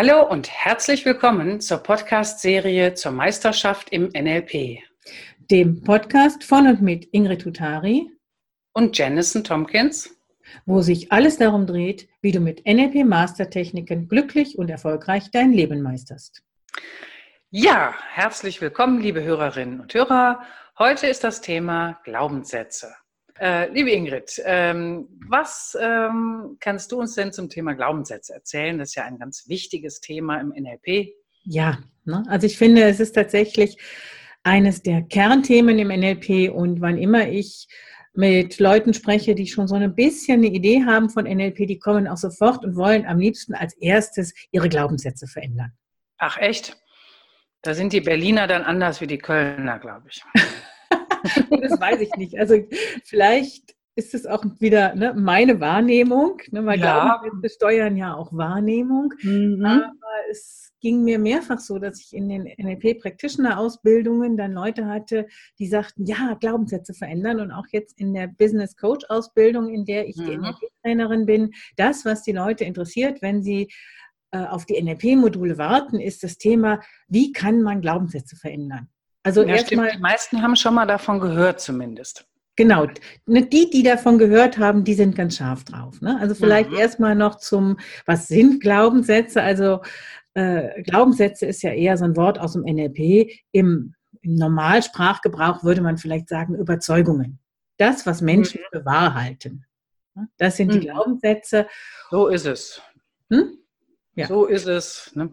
Hallo und herzlich willkommen zur Podcast-Serie zur Meisterschaft im NLP. Dem Podcast von und mit Ingrid Tutari und Janison Tompkins, wo sich alles darum dreht, wie du mit NLP-Mastertechniken glücklich und erfolgreich dein Leben meisterst. Ja, herzlich willkommen, liebe Hörerinnen und Hörer. Heute ist das Thema Glaubenssätze. Äh, liebe Ingrid, ähm, was ähm, kannst du uns denn zum Thema Glaubenssätze erzählen? Das ist ja ein ganz wichtiges Thema im NLP. Ja, ne? also ich finde, es ist tatsächlich eines der Kernthemen im NLP und wann immer ich mit Leuten spreche, die schon so ein bisschen eine Idee haben von NLP, die kommen auch sofort und wollen am liebsten als erstes ihre Glaubenssätze verändern. Ach echt? Da sind die Berliner dann anders wie die Kölner, glaube ich. das weiß ich nicht. Also vielleicht ist es auch wieder ne, meine Wahrnehmung, ne, weil ja. wir steuern ja auch Wahrnehmung. Mhm. Aber es ging mir mehrfach so, dass ich in den NLP-Practitioner-Ausbildungen dann Leute hatte, die sagten, ja, Glaubenssätze verändern. Und auch jetzt in der Business Coach-Ausbildung, in der ich mhm. die NLP-Trainerin bin, das, was die Leute interessiert, wenn sie äh, auf die NLP-Module warten, ist das Thema, wie kann man Glaubenssätze verändern? Also ja, erstmal. Die meisten haben schon mal davon gehört, zumindest. Genau. Ne, die, die davon gehört haben, die sind ganz scharf drauf. Ne? Also vielleicht mhm. erstmal noch zum, was sind Glaubenssätze? Also äh, Glaubenssätze ist ja eher so ein Wort aus dem NLP. Im, Im Normalsprachgebrauch würde man vielleicht sagen Überzeugungen. Das, was Menschen mhm. für wahr halten. Ne? Das sind die mhm. Glaubenssätze. So ist es. Hm? Ja. So ist es. Ne?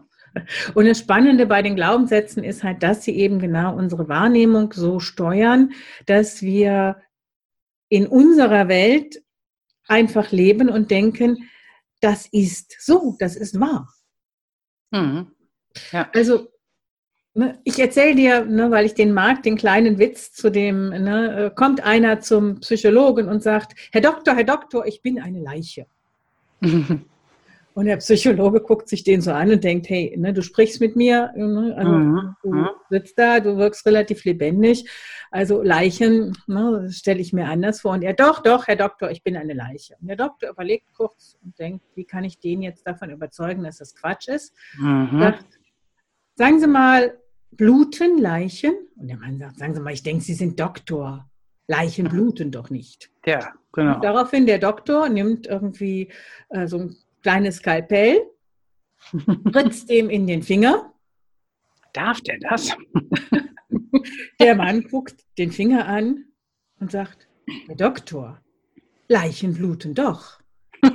Und das Spannende bei den Glaubenssätzen ist halt, dass sie eben genau unsere Wahrnehmung so steuern, dass wir in unserer Welt einfach leben und denken, das ist so, das ist wahr. Mhm. Ja. Also ne, ich erzähle dir, ne, weil ich den mag, den kleinen Witz zu dem, ne, äh, kommt einer zum Psychologen und sagt, Herr Doktor, Herr Doktor, ich bin eine Leiche. Und der Psychologe guckt sich den so an und denkt, hey, ne, du sprichst mit mir, ne, also, mhm. du mhm. sitzt da, du wirkst relativ lebendig. Also Leichen ne, stelle ich mir anders vor. Und er, doch, doch, Herr Doktor, ich bin eine Leiche. Und der Doktor überlegt kurz und denkt, wie kann ich den jetzt davon überzeugen, dass das Quatsch ist? Mhm. Sagt, sagen Sie mal, bluten Leichen? Und der Mann sagt, sagen Sie mal, ich denke, Sie sind Doktor. Leichen bluten doch nicht. Ja, genau. Und daraufhin der Doktor nimmt irgendwie äh, so ein kleines Skalpell, ritzt dem in den Finger. Darf der das? Der Mann guckt den Finger an und sagt, Herr Doktor, Leichen bluten doch.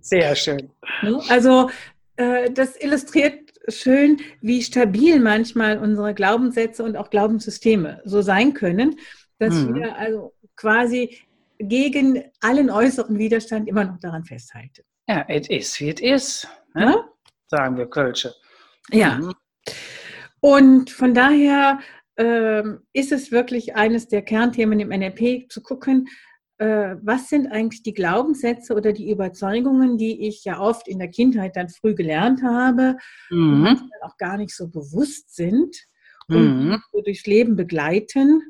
Sehr schön. Also äh, das illustriert schön, wie stabil manchmal unsere Glaubenssätze und auch Glaubenssysteme so sein können, dass mhm. wir also quasi gegen allen äußeren Widerstand immer noch daran festhalte. Ja, it is wie it is, ne? ja? sagen wir Kölsche. Ja. Mhm. Und von daher ähm, ist es wirklich eines der Kernthemen im NLP zu gucken, äh, was sind eigentlich die Glaubenssätze oder die Überzeugungen, die ich ja oft in der Kindheit dann früh gelernt habe mhm. und auch gar nicht so bewusst sind und mhm. so durchs Leben begleiten.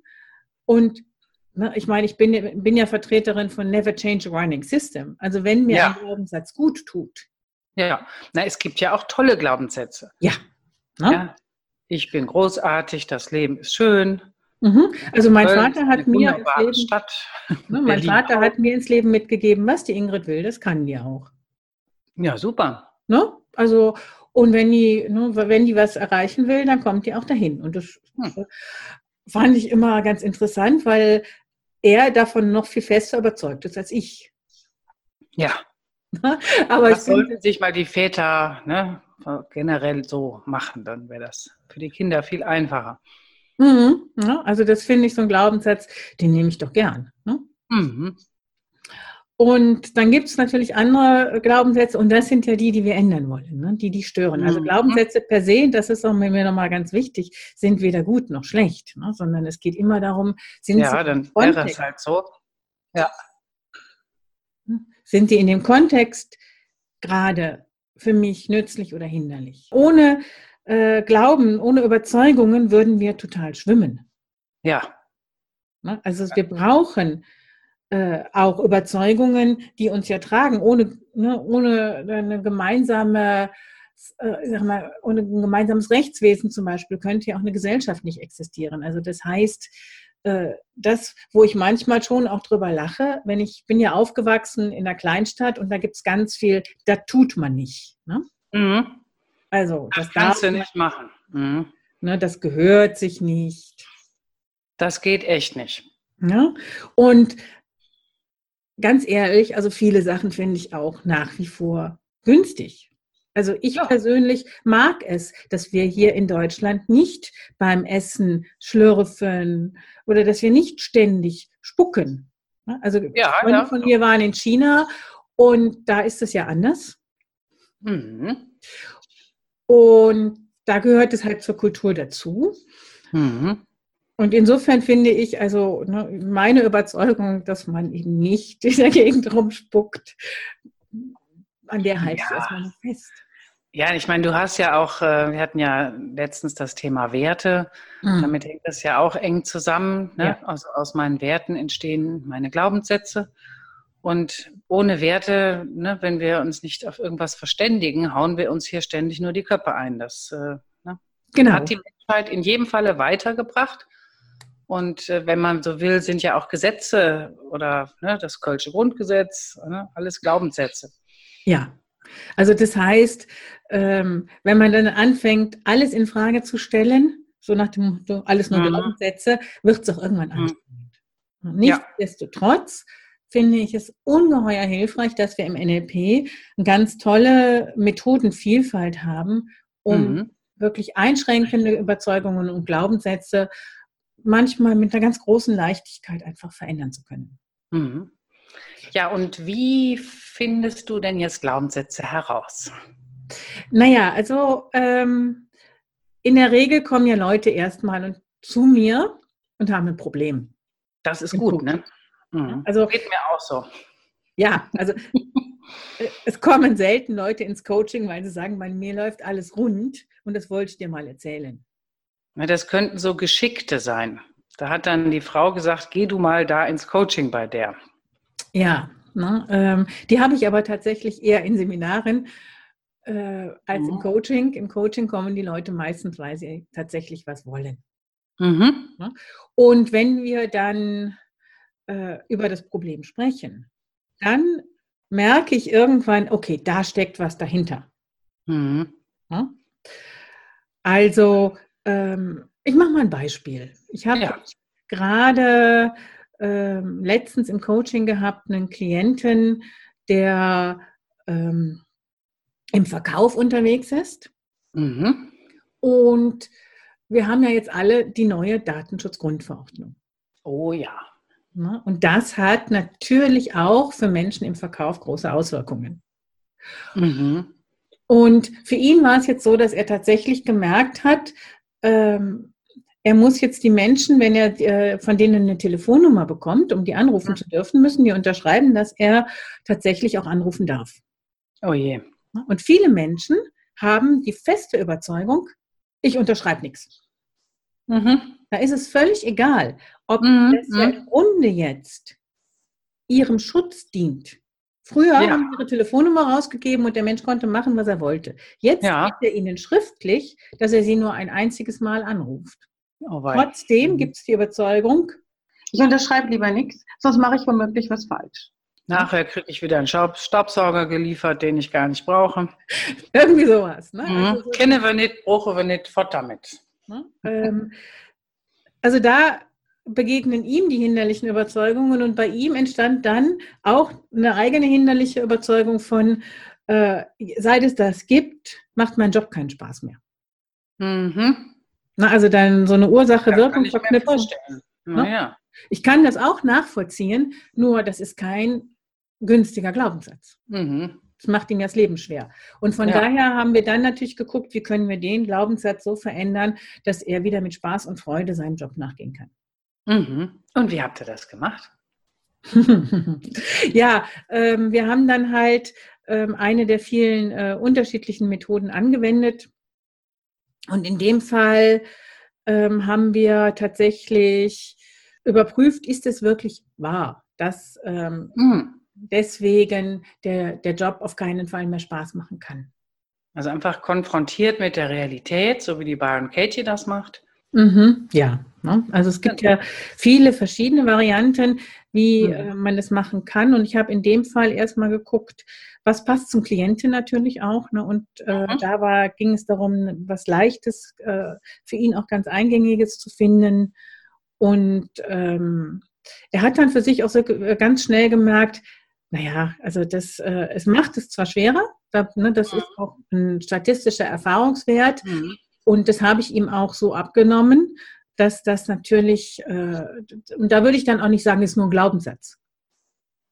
Und ich meine, ich bin, bin ja Vertreterin von Never Change a Running System. Also wenn mir ja. ein Glaubenssatz gut tut. Ja, na, es gibt ja auch tolle Glaubenssätze. Ja. Ne? ja. Ich bin großartig, das Leben ist schön. Mhm. Also mein Vater hat mir ins Leben. Ne, mein Vater hat mir ins Leben mitgegeben, was die Ingrid will, das kann die auch. Ja, super. Ne? Also und wenn die, ne, wenn die was erreichen will, dann kommt die auch dahin. Und das hm. fand ich immer ganz interessant, weil er davon noch viel fester überzeugt ist als ich. Ja. Aber das sollten sich mal die Väter ne, generell so machen, dann wäre das für die Kinder viel einfacher. Mhm. Ja, also das finde ich so ein Glaubenssatz, den nehme ich doch gern. Ne? Mhm. Und dann gibt es natürlich andere Glaubenssätze und das sind ja die, die wir ändern wollen, ne? die, die stören. Also mhm. Glaubenssätze per se, das ist auch mir nochmal ganz wichtig, sind weder gut noch schlecht, ne? sondern es geht immer darum, sind ja, sie dann wäre es halt so. Ja. Sind die in dem Kontext gerade für mich nützlich oder hinderlich? Ohne äh, Glauben, ohne Überzeugungen würden wir total schwimmen. Ja. Ne? Also wir brauchen äh, auch Überzeugungen, die uns ja tragen, ohne, ne, ohne eine gemeinsame, äh, sag mal, ohne ein gemeinsames Rechtswesen zum Beispiel könnte ja auch eine Gesellschaft nicht existieren. Also das heißt, äh, das, wo ich manchmal schon auch drüber lache, wenn ich bin ja aufgewachsen in einer Kleinstadt und da gibt es ganz viel, da tut man nicht. Ne? Mhm. Also das, das kannst du nicht machen. Mhm. Ne, das gehört sich nicht. Das geht echt nicht. Ja? Und ganz ehrlich, also viele Sachen finde ich auch nach wie vor günstig. Also ich ja. persönlich mag es, dass wir hier in Deutschland nicht beim Essen schlürfen oder dass wir nicht ständig spucken. Also ja, Freunde ja. von mir waren in China und da ist es ja anders. Mhm. Und da gehört es halt zur Kultur dazu. Mhm. Und insofern finde ich, also ne, meine Überzeugung, dass man eben nicht in der Gegend rumspuckt, an der halte ich erstmal fest. Ja, ich meine, du hast ja auch, äh, wir hatten ja letztens das Thema Werte. Mhm. Damit hängt das ja auch eng zusammen. Ne? Ja. Aus, aus meinen Werten entstehen meine Glaubenssätze. Und ohne Werte, ne, wenn wir uns nicht auf irgendwas verständigen, hauen wir uns hier ständig nur die Köpfe ein. Das äh, ne, genau. hat die Menschheit in jedem Falle weitergebracht. Und äh, wenn man so will, sind ja auch Gesetze oder ne, das Kölsche Grundgesetz, ne, alles Glaubenssätze. Ja, also das heißt, ähm, wenn man dann anfängt, alles in Frage zu stellen, so nach dem Motto, alles nur mhm. Glaubenssätze, wird es auch irgendwann mhm. anstrengend. Nichtsdestotrotz ja. finde ich es ungeheuer hilfreich, dass wir im NLP eine ganz tolle Methodenvielfalt haben, um mhm. wirklich einschränkende Überzeugungen und Glaubenssätze manchmal mit einer ganz großen Leichtigkeit einfach verändern zu können. Mhm. Ja, und wie findest du denn jetzt Glaubenssätze heraus? Naja, also ähm, in der Regel kommen ja Leute erstmal zu mir und haben ein Problem. Das ist gut, ne? Mhm. Also geht mir auch so. Ja, also äh, es kommen selten Leute ins Coaching, weil sie sagen, bei mir läuft alles rund und das wollte ich dir mal erzählen. Das könnten so Geschickte sein. Da hat dann die Frau gesagt, geh du mal da ins Coaching bei der. Ja, ne, ähm, die habe ich aber tatsächlich eher in Seminaren äh, als mhm. im Coaching. Im Coaching kommen die Leute meistens, weil sie tatsächlich was wollen. Mhm. Ne? Und wenn wir dann äh, über das Problem sprechen, dann merke ich irgendwann, okay, da steckt was dahinter. Mhm. Ne? Also ähm, ich mache mal ein Beispiel. Ich habe ja. gerade ähm, letztens im Coaching gehabt einen Klienten, der ähm, im Verkauf unterwegs ist. Mhm. Und wir haben ja jetzt alle die neue Datenschutzgrundverordnung. Oh ja. Ne? Und das hat natürlich auch für Menschen im Verkauf große Auswirkungen. Mhm. Und für ihn war es jetzt so, dass er tatsächlich gemerkt hat, ähm, er muss jetzt die Menschen, wenn er äh, von denen eine Telefonnummer bekommt, um die anrufen zu dürfen, müssen die unterschreiben, dass er tatsächlich auch anrufen darf. Oh je. Und viele Menschen haben die feste Überzeugung, ich unterschreibe nichts. Mhm. Da ist es völlig egal, ob mhm. das im Grunde jetzt ihrem Schutz dient. Früher ja. haben sie ihre Telefonnummer rausgegeben und der Mensch konnte machen, was er wollte. Jetzt ja. gibt er ihnen schriftlich, dass er sie nur ein einziges Mal anruft. Oh, Trotzdem mhm. gibt es die Überzeugung, ich unterschreibe lieber nichts, sonst mache ich womöglich was falsch. Nachher kriege ich wieder einen Staubsauger geliefert, den ich gar nicht brauche. Irgendwie sowas. Ne? Mhm. Also so Kenne wir nicht, brauche wir nicht, fort damit. Ne? Ähm, also da begegnen ihm die hinderlichen Überzeugungen und bei ihm entstand dann auch eine eigene hinderliche Überzeugung von, äh, seit es das gibt, macht mein Job keinen Spaß mehr. Mhm. Na, also dann so eine Ursache-Wirkung-Verknüpfung. Naja. Ich kann das auch nachvollziehen, nur das ist kein günstiger Glaubenssatz. Mhm. Das macht ihm das Leben schwer. Und von ja. daher haben wir dann natürlich geguckt, wie können wir den Glaubenssatz so verändern, dass er wieder mit Spaß und Freude seinem Job nachgehen kann. Mhm. Und wie habt ihr das gemacht? ja, ähm, wir haben dann halt ähm, eine der vielen äh, unterschiedlichen Methoden angewendet. Und in dem Fall ähm, haben wir tatsächlich überprüft, ist es wirklich wahr? dass ähm, mhm. deswegen der, der Job auf keinen Fall mehr Spaß machen kann. Also einfach konfrontiert mit der Realität, so wie die Byron Katie das macht. Mhm, ja, ne? also es gibt ja viele verschiedene Varianten, wie mhm. äh, man das machen kann. Und ich habe in dem Fall erstmal geguckt, was passt zum Klienten natürlich auch. Ne? Und äh, mhm. da war, ging es darum, was Leichtes, äh, für ihn auch ganz Eingängiges zu finden. Und ähm, er hat dann für sich auch so äh, ganz schnell gemerkt, naja, also das, äh, es macht es zwar schwerer, da, ne, das mhm. ist auch ein statistischer Erfahrungswert. Mhm. Und das habe ich ihm auch so abgenommen, dass das natürlich, äh, und da würde ich dann auch nicht sagen, ist nur ein Glaubenssatz.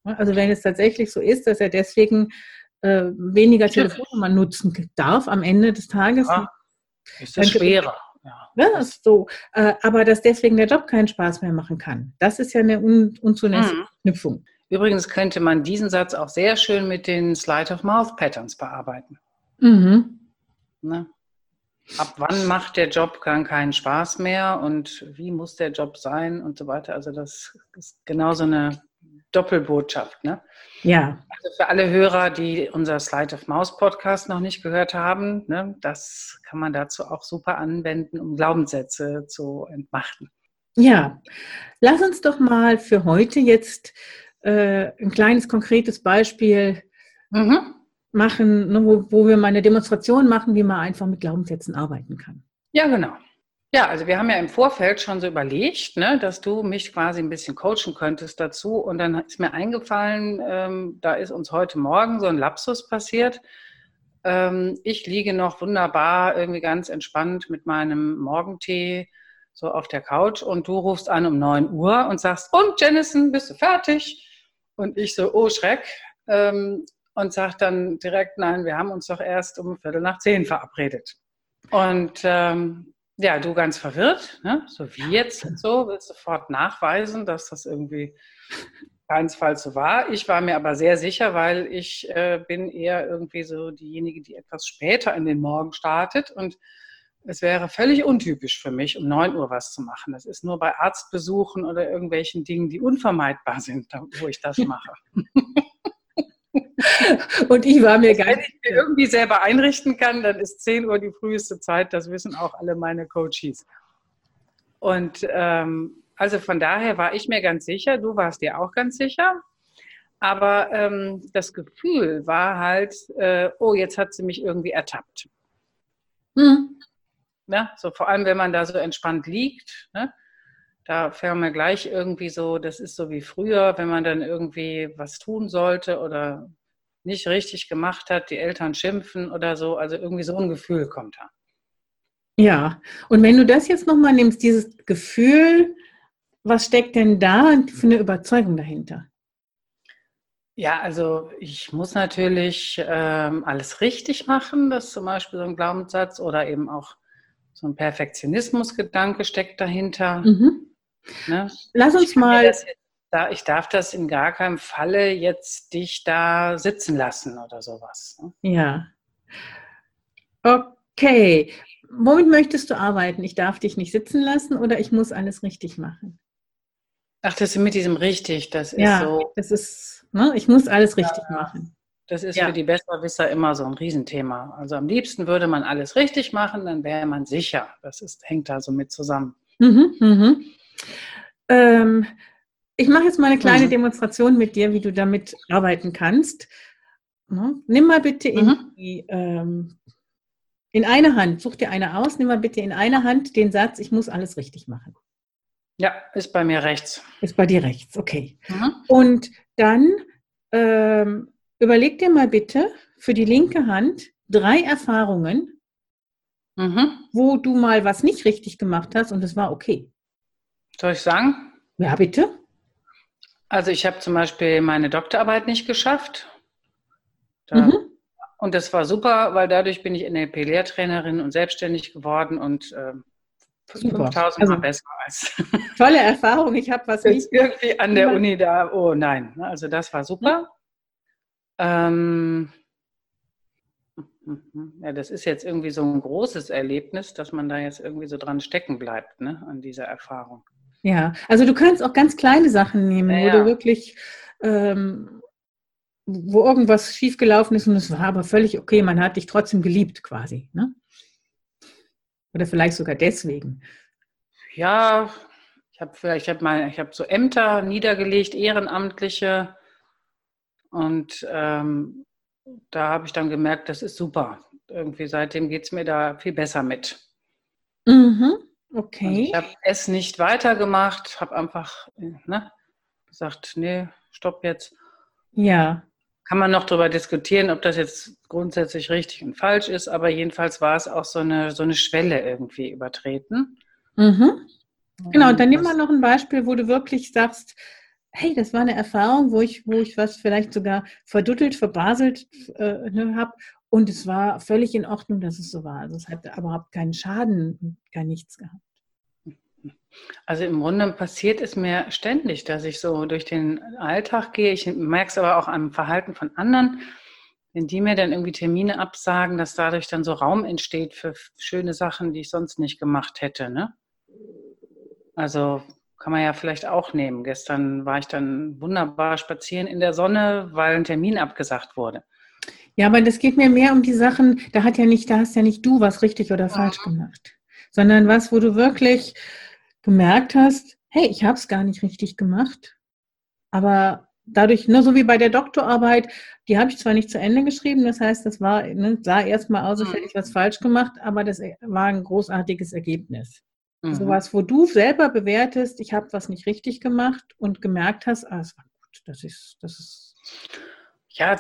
Also wenn es tatsächlich so ist, dass er deswegen äh, weniger Telefonnummern nutzen darf am Ende des Tages. Ja, ist das schwerer. Ja. Ne, das so. Äh, aber dass deswegen der Job keinen Spaß mehr machen kann. Das ist ja eine un unzunächste mhm. Knüpfung. Übrigens könnte man diesen Satz auch sehr schön mit den Slide of Mouth Patterns bearbeiten. Mhm. Ne? Ab wann macht der Job gar keinen Spaß mehr und wie muss der Job sein und so weiter. Also das ist genau so eine Doppelbotschaft. Ne? Ja. Also für alle Hörer, die unser Slide of Mouse Podcast noch nicht gehört haben, ne, das kann man dazu auch super anwenden, um Glaubenssätze zu entmachten. Ja, lass uns doch mal für heute jetzt äh, ein kleines konkretes Beispiel mhm. Machen, ne, wo, wo wir mal eine Demonstration machen, wie man einfach mit Glaubenssätzen arbeiten kann. Ja, genau. Ja, also wir haben ja im Vorfeld schon so überlegt, ne, dass du mich quasi ein bisschen coachen könntest dazu. Und dann ist mir eingefallen, ähm, da ist uns heute Morgen so ein Lapsus passiert. Ähm, ich liege noch wunderbar, irgendwie ganz entspannt mit meinem Morgentee so auf der Couch und du rufst an um 9 Uhr und sagst, und Jennison, bist du fertig? Und ich so, oh Schreck. Ähm, und sag dann direkt, nein, wir haben uns doch erst um Viertel nach zehn verabredet. Und ähm, ja, du ganz verwirrt, ne? so wie jetzt und so, willst sofort nachweisen, dass das irgendwie keinesfalls so war. Ich war mir aber sehr sicher, weil ich äh, bin eher irgendwie so diejenige, die etwas später in den Morgen startet und es wäre völlig untypisch für mich, um 9 Uhr was zu machen. Das ist nur bei Arztbesuchen oder irgendwelchen Dingen, die unvermeidbar sind, wo ich das mache. Und ich war mir also, Wenn ich mir irgendwie selber einrichten kann, dann ist 10 Uhr die früheste Zeit. Das wissen auch alle meine Coaches. Und ähm, also von daher war ich mir ganz sicher, du warst dir auch ganz sicher. Aber ähm, das Gefühl war halt, äh, oh, jetzt hat sie mich irgendwie ertappt. Mhm. Ja, so vor allem, wenn man da so entspannt liegt. Ne? Da fällt mir gleich irgendwie so, das ist so wie früher, wenn man dann irgendwie was tun sollte oder nicht richtig gemacht hat, die Eltern schimpfen oder so. Also irgendwie so ein Gefühl kommt da. Ja, und wenn du das jetzt nochmal nimmst, dieses Gefühl, was steckt denn da für eine Überzeugung dahinter? Ja, also ich muss natürlich ähm, alles richtig machen, das ist zum Beispiel so ein Glaubenssatz oder eben auch so ein Perfektionismusgedanke steckt dahinter. Mhm. Ne? Lass uns mal da, ich darf das in gar keinem Falle jetzt dich da sitzen lassen oder sowas. Ne? Ja. Okay. Womit möchtest du arbeiten? Ich darf dich nicht sitzen lassen oder ich muss alles richtig machen? Ach, das ist mit diesem richtig, das ist ja, so. Das ist, ne, ich muss alles richtig ja, machen. Das ist ja. für die Besserwisser immer so ein Riesenthema. Also am liebsten würde man alles richtig machen, dann wäre man sicher. Das ist, hängt da so mit zusammen. Mhm, mhm. Ähm, ich mache jetzt mal eine kleine mhm. Demonstration mit dir, wie du damit arbeiten kannst. Nimm mal bitte in, mhm. die, ähm, in eine Hand, such dir eine aus, nimm mal bitte in eine Hand den Satz, ich muss alles richtig machen. Ja, ist bei mir rechts. Ist bei dir rechts, okay. Mhm. Und dann ähm, überleg dir mal bitte für die linke Hand drei Erfahrungen, mhm. wo du mal was nicht richtig gemacht hast und es war okay. Soll ich sagen? Ja, bitte. Also ich habe zum Beispiel meine Doktorarbeit nicht geschafft. Da, mhm. Und das war super, weil dadurch bin ich NLP-Lehrtrainerin und selbstständig geworden und äh, 5000 also, Mal besser als. Tolle Erfahrung, ich habe was nicht. Irgendwie an der Uni da, oh nein, ne, also das war super. Ähm, ja, das ist jetzt irgendwie so ein großes Erlebnis, dass man da jetzt irgendwie so dran stecken bleibt, ne, an dieser Erfahrung. Ja, also du kannst auch ganz kleine Sachen nehmen, Ja, wo du wirklich, ähm, wo irgendwas schiefgelaufen ist und es war aber völlig okay, man hat dich trotzdem geliebt quasi. Ne? Oder vielleicht sogar deswegen. Ja, ich habe vielleicht, ich habe mal, ich habe so Ämter niedergelegt, ehrenamtliche. Und ähm, da habe ich dann gemerkt, das ist super. Irgendwie seitdem geht es mir da viel besser mit. Mhm. Okay. ich habe es nicht weitergemacht, habe einfach äh, ne, gesagt, nee, stopp jetzt. Ja. Kann man noch darüber diskutieren, ob das jetzt grundsätzlich richtig und falsch ist, aber jedenfalls war es auch so eine, so eine Schwelle irgendwie übertreten. Mhm. Genau, und dann nimm mal noch ein Beispiel, wo du wirklich sagst, hey, das war eine Erfahrung, wo ich, wo ich was vielleicht sogar verduttelt, verbaselt äh, ne, habe. Und es war völlig in Ordnung, dass es so war. Also es hat überhaupt keinen Schaden gar nichts gehabt. Also im Grunde passiert es mir ständig, dass ich so durch den Alltag gehe. Ich merke es aber auch am Verhalten von anderen, wenn die mir dann irgendwie Termine absagen, dass dadurch dann so Raum entsteht für schöne Sachen, die ich sonst nicht gemacht hätte. Ne? Also kann man ja vielleicht auch nehmen. Gestern war ich dann wunderbar spazieren in der Sonne, weil ein Termin abgesagt wurde. Ja, aber das geht mir mehr um die Sachen, da hat ja nicht, da hast ja nicht du was richtig oder falsch gemacht, sondern was, wo du wirklich gemerkt hast, hey, ich habe es gar nicht richtig gemacht, aber dadurch, nur so wie bei der Doktorarbeit, die habe ich zwar nicht zu Ende geschrieben, das heißt, das war, ne, sah erstmal aus, als hätte ich was falsch gemacht, aber das war ein großartiges Ergebnis. Mhm. Sowas, wo du selber bewertest, ich habe was nicht richtig gemacht und gemerkt hast, ah, es war gut, das ist, das ist, Ja,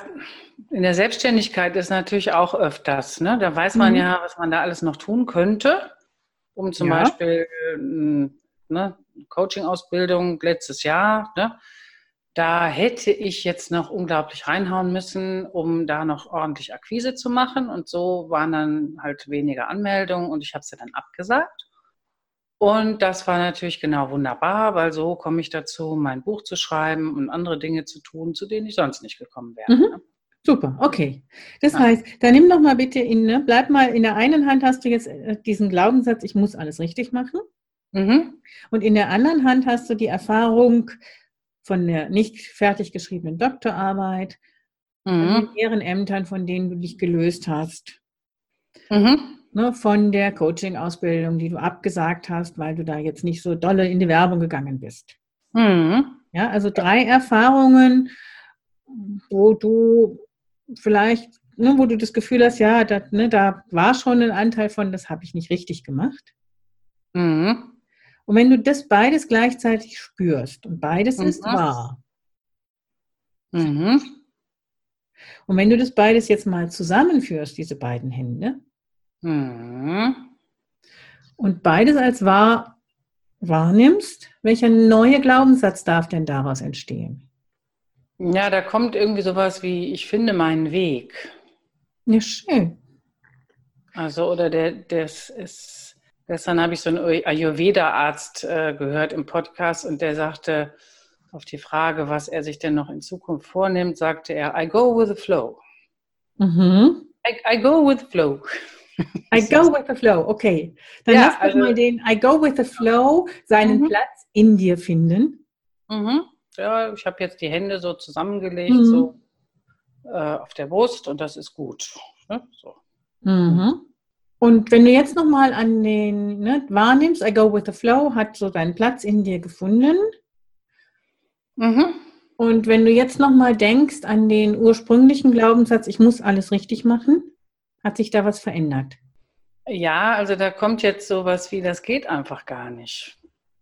in der Selbstständigkeit ist natürlich auch öfters. Ne? Da weiß man Mhm. ja, was man da alles noch tun könnte, um zum Ja. Beispiel ähm, ne, Coaching-Ausbildung letztes Jahr. Ne? Da hätte ich jetzt noch unglaublich reinhauen müssen, um da noch ordentlich Akquise zu machen. Und so waren dann halt weniger Anmeldungen und ich habe sie dann abgesagt. Und das war natürlich genau wunderbar, weil so komme ich dazu, mein Buch zu schreiben und andere Dinge zu tun, zu denen ich sonst nicht gekommen wäre. Mhm. Super, okay. Das Ja. heißt, dann nimm doch mal bitte in, ne, bleib mal in der einen Hand hast du jetzt äh, diesen Glaubenssatz, ich muss alles richtig machen. Mhm. Und in der anderen Hand hast du die Erfahrung von der nicht fertig geschriebenen Doktorarbeit, von Mhm. den Ehrenämtern, von denen du dich gelöst hast, Mhm. ne, von der Coaching-Ausbildung, die du abgesagt hast, weil du da jetzt nicht so dolle in die Werbung gegangen bist. Mhm. Ja, also drei Erfahrungen, wo du vielleicht, ne, wo du das Gefühl hast, ja, da, ne, da war schon ein Anteil von, das habe ich nicht richtig gemacht. Mhm. Und wenn du das beides gleichzeitig spürst und beides ist Mhm. wahr, Mhm. und wenn du das beides jetzt mal zusammenführst, diese beiden Hände, Mhm. und beides als wahr wahrnimmst, welcher neue Glaubenssatz darf denn daraus entstehen? Ja, da kommt irgendwie sowas wie, ich finde meinen Weg. Ja, schön. Also, oder der, das ist, gestern habe ich so einen Ayurveda-Arzt äh, gehört im Podcast und der sagte auf die Frage, was er sich denn noch in Zukunft vornimmt, sagte er, I go with the flow. Mhm. I, I go with the flow. I go with the flow, okay. Dann Ja, lass also- mal den I go with the flow seinen Mhm. Platz in dir finden. Mhm. Ja, ich habe jetzt die Hände so zusammengelegt, Mhm. so äh, auf der Brust und das ist gut. Ne? So. Mhm. Und wenn du jetzt nochmal an den ne, wahrnimmst, I go with the flow, hat so seinen Platz in dir gefunden. Mhm. Und wenn du jetzt nochmal denkst an den ursprünglichen Glaubenssatz, ich muss alles richtig machen, hat sich da was verändert. Ja, also da kommt jetzt sowas wie, das geht einfach gar nicht.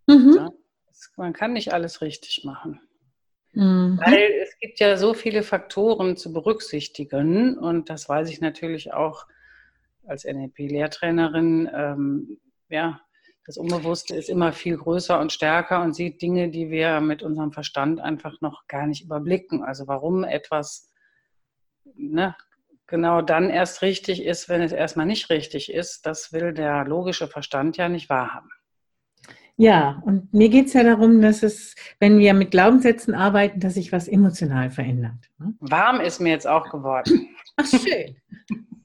Mhm. Ja. Man kann nicht alles richtig machen. Mhm. Weil es gibt ja so viele Faktoren zu berücksichtigen und das weiß ich natürlich auch als NLP-Lehrtrainerin. Ähm, ja, das Unbewusste ist immer viel größer und stärker und sieht Dinge, die wir mit unserem Verstand einfach noch gar nicht überblicken. Also warum etwas ne, genau dann erst richtig ist, wenn es erstmal nicht richtig ist, das will der logische Verstand ja nicht wahrhaben. Ja, und mir geht es ja darum, dass es, wenn wir mit Glaubenssätzen arbeiten, dass sich was emotional verändert. ne? Warm ist mir jetzt auch geworden. Ach, schön.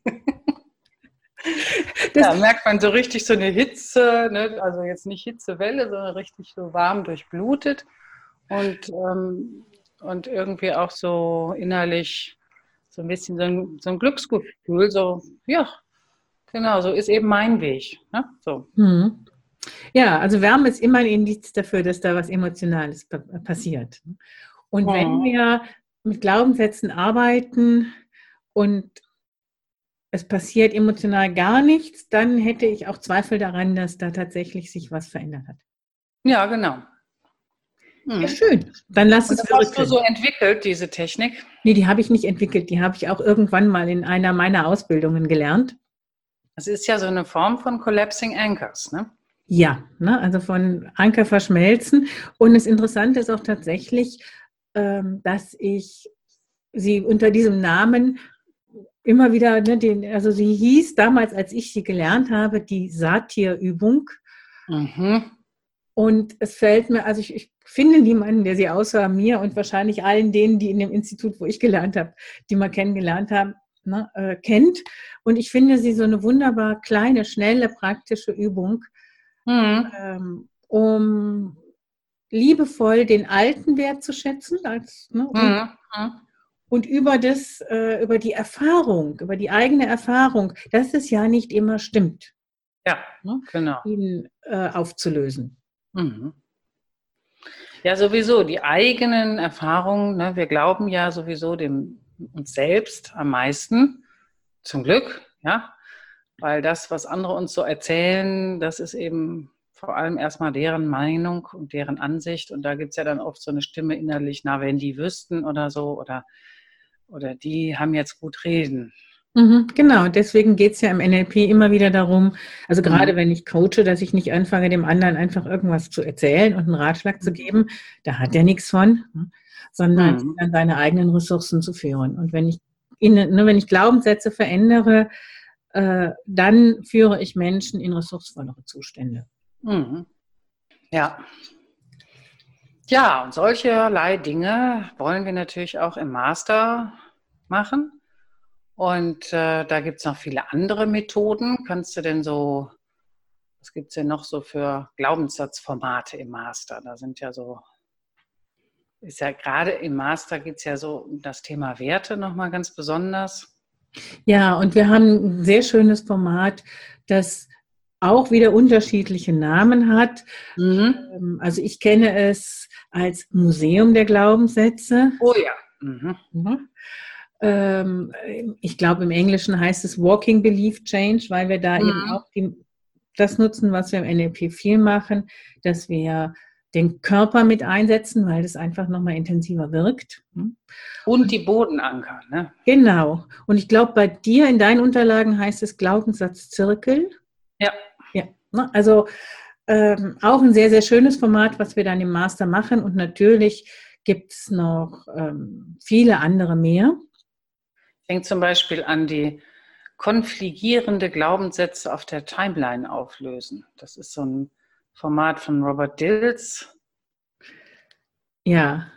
da merkt man so richtig so eine Hitze, ne? also jetzt nicht Hitzewelle, sondern richtig so warm durchblutet und, ähm, und irgendwie auch so innerlich so ein bisschen so ein, so ein Glücksgefühl, so, ja, genau, so ist eben mein Weg. Ne? So. Hm. Ja, also Wärme ist immer ein Indiz dafür, dass da was Emotionales passiert. Und oh. wenn wir mit Glaubenssätzen arbeiten und es passiert emotional gar nichts, dann hätte ich auch Zweifel daran, dass da tatsächlich sich was verändert hat. Ja, genau. Hm. Ja, schön. Dann lass es das hast du so entwickelt, diese Technik? Nee, die habe ich nicht entwickelt. Die habe ich auch irgendwann mal in einer meiner Ausbildungen gelernt. Das ist ja so eine Form von Collapsing Anchors, ne? Ja, ne? also von Anker verschmelzen. Und das Interessante ist auch tatsächlich, ähm, dass ich sie unter diesem Namen immer wieder, ne, den, also sie hieß damals, als ich sie gelernt habe, die Satirübung. Mhm. Und es fällt mir, also ich, ich, finde niemanden, der sie außer mir und wahrscheinlich allen denen, die in dem Institut, wo ich gelernt habe, die mal kennengelernt haben, ne, äh, kennt. Und ich finde sie so eine wunderbar kleine, schnelle, praktische Übung, mhm. ähm, um liebevoll den alten Wert zu schätzen, als, ne, mhm. und, und, über das, äh, über die Erfahrung, über die eigene Erfahrung, dass es ja nicht immer stimmt. Ja, ne, genau. Ihn äh, aufzulösen. Mhm. Ja, sowieso, die eigenen Erfahrungen, ne, wir glauben ja sowieso dem, uns selbst am meisten, zum Glück, ja, weil das, was andere uns so erzählen, das ist eben vor allem erstmal deren Meinung und deren Ansicht. Und da gibt es ja dann oft so eine Stimme innerlich, na, wenn die wüssten oder so, oder, oder die haben jetzt gut reden. Mhm, genau, deswegen geht es ja im NLP immer wieder darum, also gerade mhm. wenn ich coache, dass ich nicht anfange, dem anderen einfach irgendwas zu erzählen und einen Ratschlag zu geben, da hat er nichts von, ne, sondern mhm. an seine eigenen Ressourcen zu führen. Und wenn ich, in, ne, wenn ich Glaubenssätze verändere, äh, dann führe ich Menschen in ressourcevollere Zustände. Mhm. Ja. Ja, und solcherlei Dinge wollen wir natürlich auch im Master machen. Und äh, da gibt es noch viele andere Methoden. Kannst du denn so, was gibt es denn noch so für Glaubenssatzformate im Master? Da sind ja so, ist ja gerade im Master geht es ja so um das Thema Werte nochmal ganz besonders. Ja, und wir haben ein sehr schönes Format, das auch wieder unterschiedliche Namen hat. Mhm. Ähm, also ich kenne es als Museum der Glaubenssätze. Oh ja. Mhm. Mhm. Ich glaube, im Englischen heißt es Walking Belief Change, weil wir da mhm. eben auch die, das nutzen, was wir im NLP viel machen, dass wir den Körper mit einsetzen, weil das einfach nochmal intensiver wirkt. Hm? Und die Bodenanker, ne? Genau. Und ich glaube, bei dir in deinen Unterlagen heißt es Glaubenssatzzirkel. Ja. Ja. Ne? Also ähm, auch ein sehr, sehr schönes Format, was wir dann im Master machen. Und natürlich gibt es noch ähm, viele andere mehr denke zum Beispiel an die konfligierende Glaubenssätze auf der Timeline auflösen. Das ist so ein Format von Robert Dills. Ja.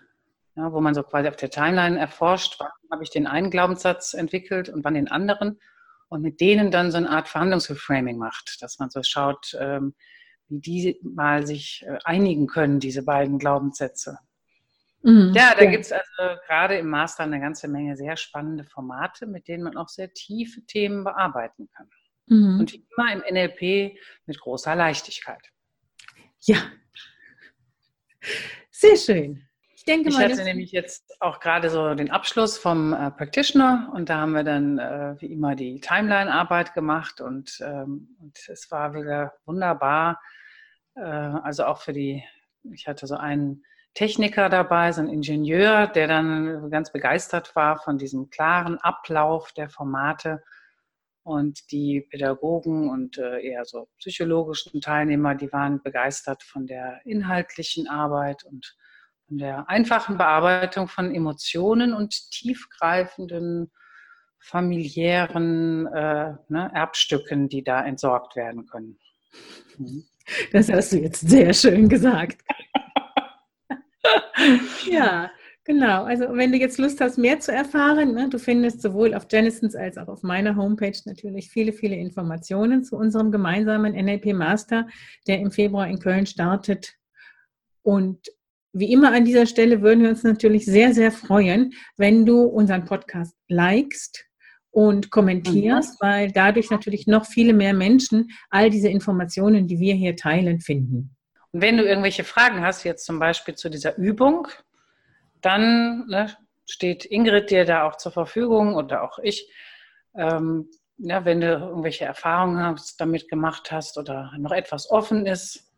ja. Wo man so quasi auf der Timeline erforscht, wann habe ich den einen Glaubenssatz entwickelt und wann den anderen und mit denen dann so eine Art Verhandlungsreframing macht, dass man so schaut, ähm, wie die mal sich äh, einigen können, diese beiden Glaubenssätze. Mhm, ja, da ja. gibt es also gerade im Master eine ganze Menge sehr spannende Formate, mit denen man auch sehr tiefe Themen bearbeiten kann. Mhm. Und immer im NLP mit großer Leichtigkeit. Ja, sehr schön. Ich denke ich mal. Ich hatte nämlich jetzt auch gerade so den Abschluss vom äh, Practitioner und da haben wir dann äh, wie immer die Timeline-Arbeit gemacht und, ähm, und es war wieder wunderbar. Äh, also auch für die, ich hatte so einen Techniker dabei, so ein Ingenieur, der dann ganz begeistert war von diesem klaren Ablauf der Formate. Und die Pädagogen und äh, eher so psychologischen Teilnehmer, die waren begeistert von der inhaltlichen Arbeit und von der einfachen Bearbeitung von Emotionen und tiefgreifenden familiären äh, ne, Erbstücken, die da entsorgt werden können. Mhm. Das hast du jetzt sehr schön gesagt. ja, Genau, also wenn du jetzt Lust hast, mehr zu erfahren, ne, du findest sowohl auf Jenisons als auch auf meiner Homepage natürlich viele, viele Informationen zu unserem gemeinsamen NLP Master, der im Februar in Köln startet. Und wie immer an dieser Stelle würden wir uns natürlich sehr, sehr freuen, wenn du unseren Podcast likest und kommentierst, weil dadurch natürlich noch viele mehr Menschen all diese Informationen, die wir hier teilen, finden. Und wenn du irgendwelche Fragen hast, jetzt zum Beispiel zu dieser Übung, dann ne, steht Ingrid dir da auch zur Verfügung oder auch ich. Ähm, ja, wenn du irgendwelche Erfahrungen hast, damit gemacht hast oder noch etwas offen ist,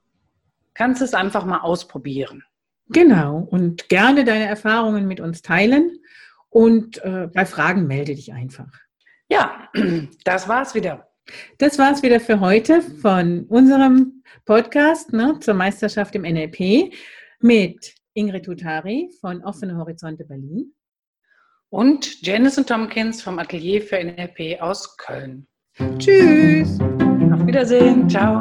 kannst du es einfach mal ausprobieren. Genau, und gerne deine Erfahrungen mit uns teilen und äh, bei Fragen melde dich einfach. Ja, das war's wieder. Das war's wieder für heute von unserem Podcast ne, zur Meisterschaft im NLP mit Ingrid Tutari von Offene Horizonte Berlin. Und Janice und Tomkins vom Atelier für NLP aus Köln. Tschüss. Auf Wiedersehen. Ciao.